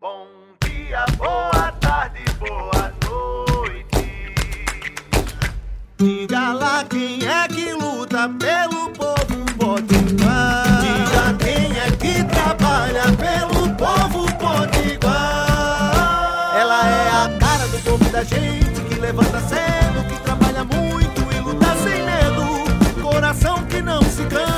Bom dia, boa tarde, boa noite. Diga lá quem é que luta pelo povo potiguar. Diga quem é que trabalha pelo povo potiguar. Ela é a cara do povo da gente que levanta cedo, que trabalha muito e luta sem medo. Coração que não se cansa.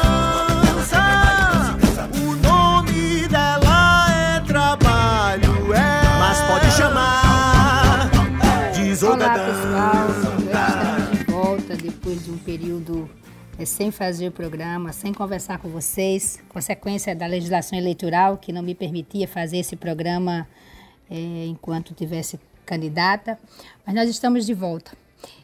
Depois de um período eh, sem fazer o programa, sem conversar com vocês, consequência da legislação eleitoral que não me permitia fazer esse programa eh, enquanto tivesse candidata, mas nós estamos de volta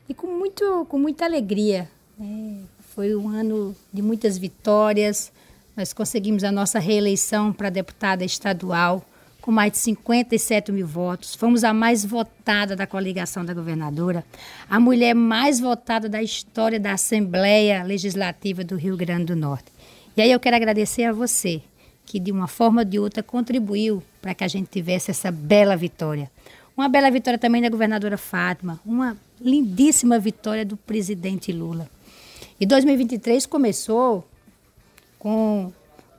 e com, muito, com muita alegria. né? Foi um ano de muitas vitórias, nós conseguimos a nossa reeleição para deputada estadual com mais de 57 mil votos. Fomos a mais votada da coligação da governadora, a mulher mais votada da história da Assembleia Legislativa do Rio Grande do Norte. E aí eu quero agradecer a você, que de uma forma ou de outra contribuiu para que a gente tivesse essa bela vitória. Uma bela vitória também da governadora Fátima, uma lindíssima vitória do presidente Lula. E 2023 começou com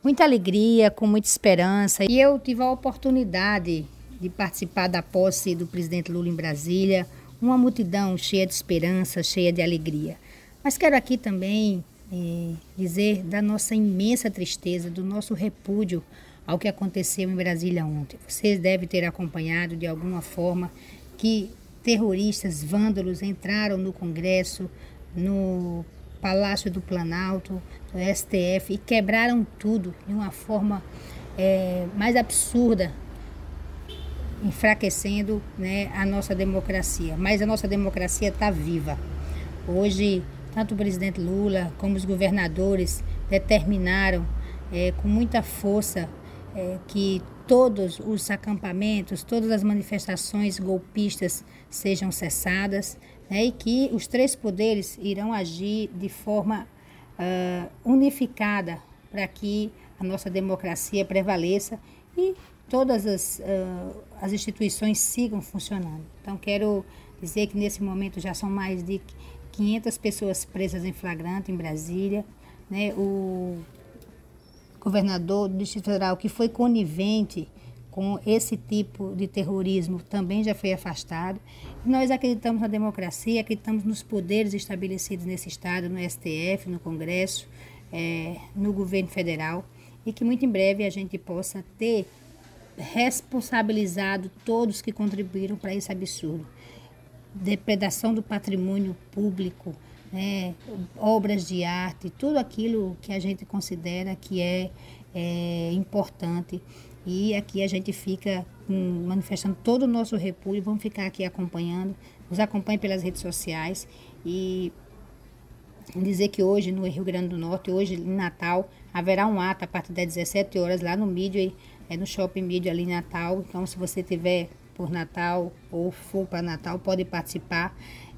muita alegria, com muita esperança. E eu tive a oportunidade de participar da posse do presidente Lula em Brasília, uma multidão cheia de esperança, cheia de alegria. Mas quero aqui também eh, dizer da nossa imensa tristeza, do nosso repúdio ao que aconteceu em Brasília ontem. Vocês devem ter acompanhado de alguma forma que terroristas vândalos entraram no Congresso, no Palácio do Planalto, do STF e quebraram tudo de uma forma eh, mais absurda, enfraquecendo né, a nossa democracia. Mas a nossa democracia está viva. Hoje, tanto o presidente Lula como os governadores determinaram eh, com muita força eh, que todos os acampamentos, todas as manifestações golpistas sejam cessadas né, e que os três poderes irão agir de forma ah, unificada para que a nossa democracia prevaleça e todas as, ah, as instituições sigam funcionando. Então, quero dizer que nesse momento já são mais de 500 pessoas presas em flagrante em Brasília. Né? O governador do Distrito Federal que foi conivente com esse tipo de terrorismo também já foi afastado. Nós acreditamos na democracia, acreditamos nos poderes estabelecidos nesse Estado, no STF, no Congresso, eh, no governo federal, e que muito em breve a gente possa ter responsabilizado todos que contribuíram para esse absurdo. Depredação do patrimônio público, né, obras de arte, tudo aquilo que a gente considera que é, é importante. E aqui a gente fica hum, manifestando todo o nosso repúdio, vamos ficar aqui acompanhando, nos acompanhe pelas redes sociais e dizer que hoje no Rio Grande do Norte, hoje em Natal, haverá um ato a partir das 17 horas lá no Midway, é no Shopping Midway ali em Natal. Então, se você tiver por Natal ou for para Natal, pode participar,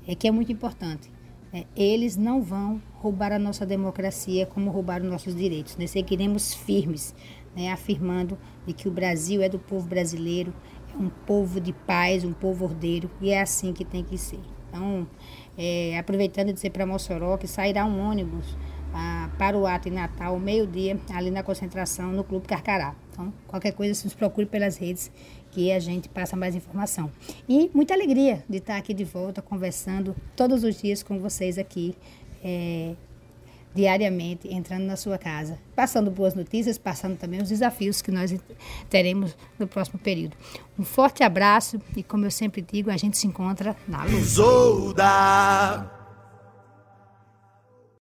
é que é muito importante. É, eles não vão roubar a nossa democracia como roubaram nossos direitos. Nós seguiremos firmes, né, afirmando de que o Brasil é do povo brasileiro, é um povo de paz, um povo ordeiro, e é assim que tem que ser. Então, é, aproveitando de dizer para Mossoró que sairá um ônibus para o ato em Natal, meio-dia, ali na concentração, no Clube Carcará. Então, qualquer coisa, nos procure pelas redes que a gente passa mais informação. E muita alegria de estar aqui de volta, conversando todos os dias com vocês aqui, é, diariamente, entrando na sua casa, passando boas notícias, passando também os desafios que nós teremos no próximo período. Um forte abraço e, como eu sempre digo, a gente se encontra na luz.